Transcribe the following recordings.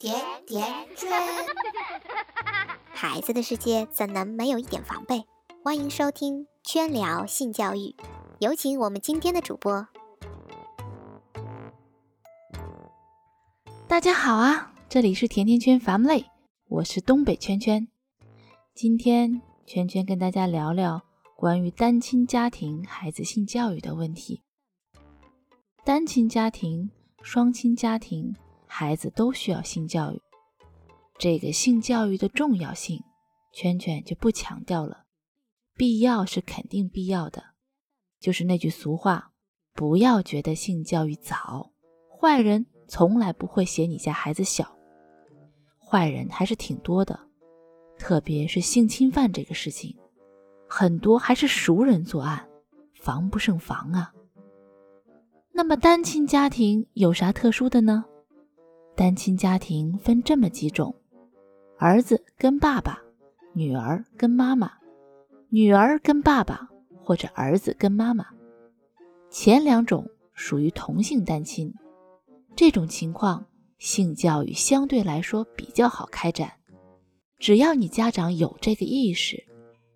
甜甜圈，孩子的世界怎能没有一点防备？欢迎收听圈聊性教育，有请我们今天的主播。大家好啊，这里是甜甜圈 Family，我是东北圈圈。今天圈圈跟大家聊聊关于单亲家庭孩子性教育的问题。单亲家庭、双亲家庭，孩子都需要性教育。这个性教育的重要性，圈圈就不强调了。必要是肯定必要的，就是那句俗话：不要觉得性教育早，坏人从来不会嫌你家孩子小。坏人还是挺多的，特别是性侵犯这个事情，很多还是熟人作案，防不胜防啊。那么单亲家庭有啥特殊的呢？单亲家庭分这么几种：儿子跟爸爸，女儿跟妈妈，女儿跟爸爸或者儿子跟妈妈。前两种属于同性单亲，这种情况性教育相对来说比较好开展。只要你家长有这个意识，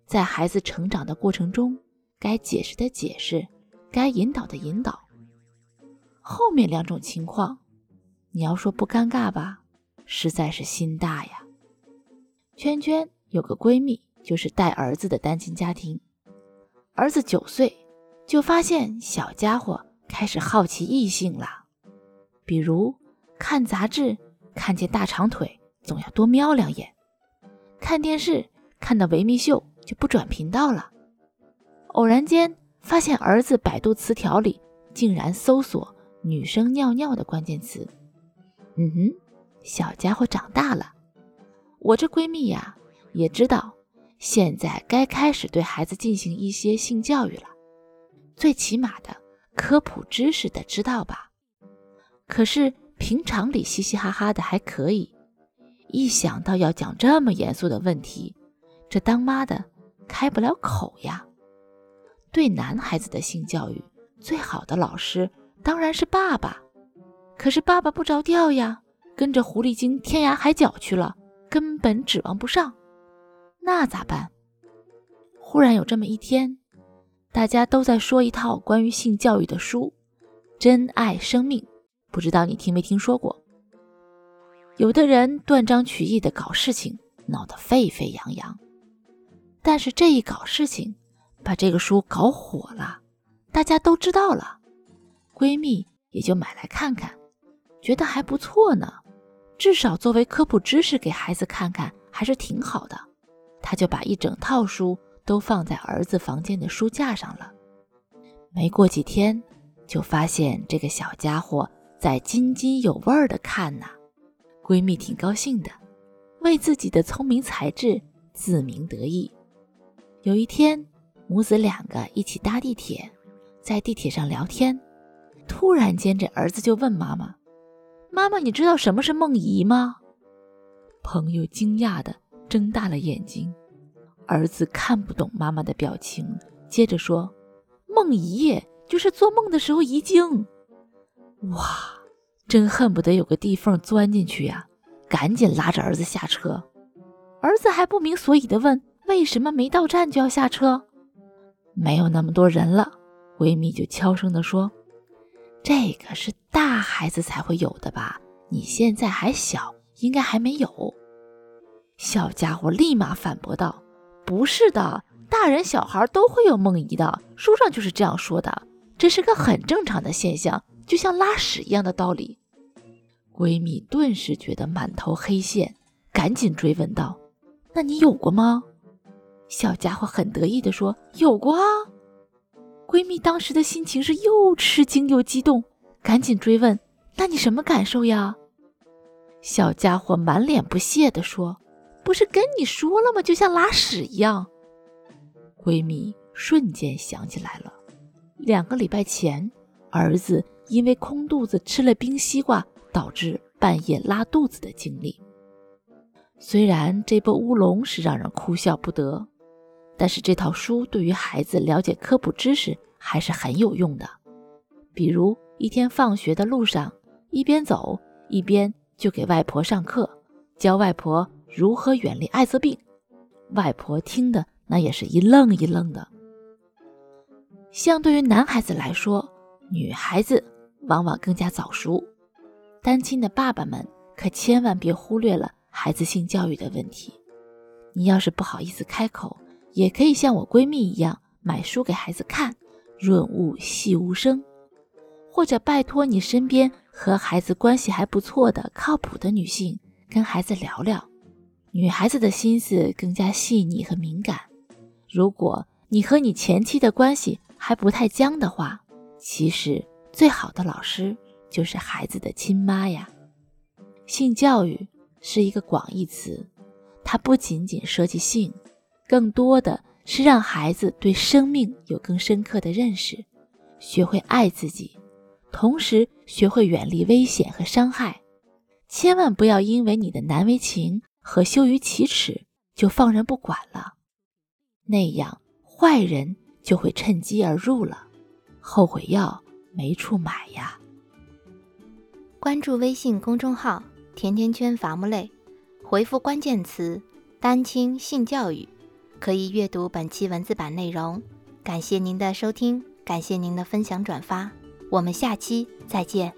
在孩子成长的过程中，该解释的解释，该引导的引导。后面两种情况，你要说不尴尬吧，实在是心大呀。圈圈有个闺蜜，就是带儿子的单亲家庭，儿子九岁就发现小家伙开始好奇异性了，比如看杂志看见大长腿，总要多瞄两眼；看电视看到维密秀就不转频道了。偶然间发现儿子百度词条里竟然搜索。女生尿尿的关键词，嗯哼，小家伙长大了。我这闺蜜呀，也知道现在该开始对孩子进行一些性教育了，最起码的科普知识得知道吧。可是平常里嘻嘻哈哈的还可以，一想到要讲这么严肃的问题，这当妈的开不了口呀。对男孩子的性教育，最好的老师。当然是爸爸，可是爸爸不着调呀，跟着狐狸精天涯海角去了，根本指望不上。那咋办？忽然有这么一天，大家都在说一套关于性教育的书，《真爱生命》，不知道你听没听说过？有的人断章取义的搞事情，闹得沸沸扬扬。但是这一搞事情，把这个书搞火了，大家都知道了。闺蜜也就买来看看，觉得还不错呢，至少作为科普知识给孩子看看还是挺好的。她就把一整套书都放在儿子房间的书架上了。没过几天，就发现这个小家伙在津津有味地看呢。闺蜜挺高兴的，为自己的聪明才智自鸣得意。有一天，母子两个一起搭地铁，在地铁上聊天。突然间，这儿子就问妈妈：“妈妈，你知道什么是梦遗吗？”朋友惊讶的睁大了眼睛。儿子看不懂妈妈的表情，接着说：“梦遗就是做梦的时候遗精。”哇，真恨不得有个地缝钻进去呀！赶紧拉着儿子下车。儿子还不明所以的问：“为什么没到站就要下车？”没有那么多人了，闺蜜就悄声的说。这个是大孩子才会有的吧？你现在还小，应该还没有。小家伙立马反驳道：“不是的，大人小孩都会有梦遗的，书上就是这样说的，这是个很正常的现象，就像拉屎一样的道理。”闺蜜顿时觉得满头黑线，赶紧追问道：“那你有过吗？”小家伙很得意地说：“有过啊。”闺蜜当时的心情是又吃惊又激动，赶紧追问：“那你什么感受呀？”小家伙满脸不屑地说：“不是跟你说了吗？就像拉屎一样。”闺蜜瞬间想起来了，两个礼拜前儿子因为空肚子吃了冰西瓜，导致半夜拉肚子的经历。虽然这波乌龙是让人哭笑不得。但是这套书对于孩子了解科普知识还是很有用的。比如一天放学的路上，一边走一边就给外婆上课，教外婆如何远离艾滋病。外婆听的那也是一愣一愣的。相对于男孩子来说，女孩子往往更加早熟。单亲的爸爸们可千万别忽略了孩子性教育的问题。你要是不好意思开口，也可以像我闺蜜一样买书给孩子看，润物细无声。或者拜托你身边和孩子关系还不错的靠谱的女性，跟孩子聊聊。女孩子的心思更加细腻和敏感。如果你和你前妻的关系还不太僵的话，其实最好的老师就是孩子的亲妈呀。性教育是一个广义词，它不仅仅涉及性，更多的是让孩子对生命有更深刻的认识，学会爱自己。同时学会远离危险和伤害，千万不要因为你的难为情和羞于启齿就放任不管了，那样坏人就会趁机而入了，后悔药没处买呀。关注微信公众号“甜甜圈伐木累”，回复关键词“单亲性教育”，可以阅读本期文字版内容。感谢您的收听，感谢您的分享转发。我们下期再见。